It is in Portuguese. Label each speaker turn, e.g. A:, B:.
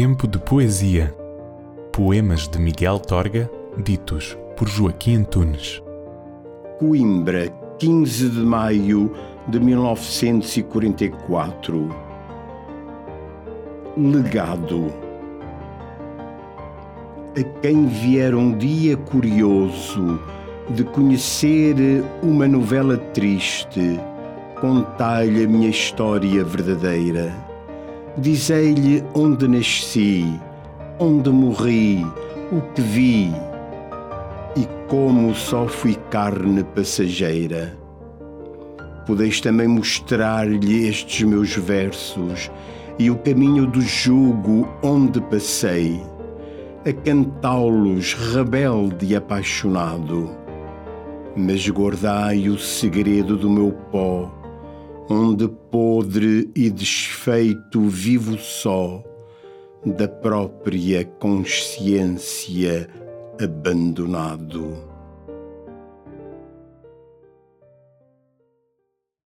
A: Tempo de Poesia. Poemas de Miguel Torga, ditos por Joaquim Antunes.
B: Coimbra, 15 de maio de 1944. Legado. A quem vier um dia curioso de conhecer uma novela triste, contai-lhe a minha história verdadeira. Dizei-lhe onde nasci, onde morri, o que vi e como só fui carne passageira. Podeis também mostrar-lhe estes meus versos e o caminho do jugo onde passei, a cantá-los rebelde e apaixonado. Mas guardai o segredo do meu pó, onde podre e desfeito vivo só da própria consciência abandonado.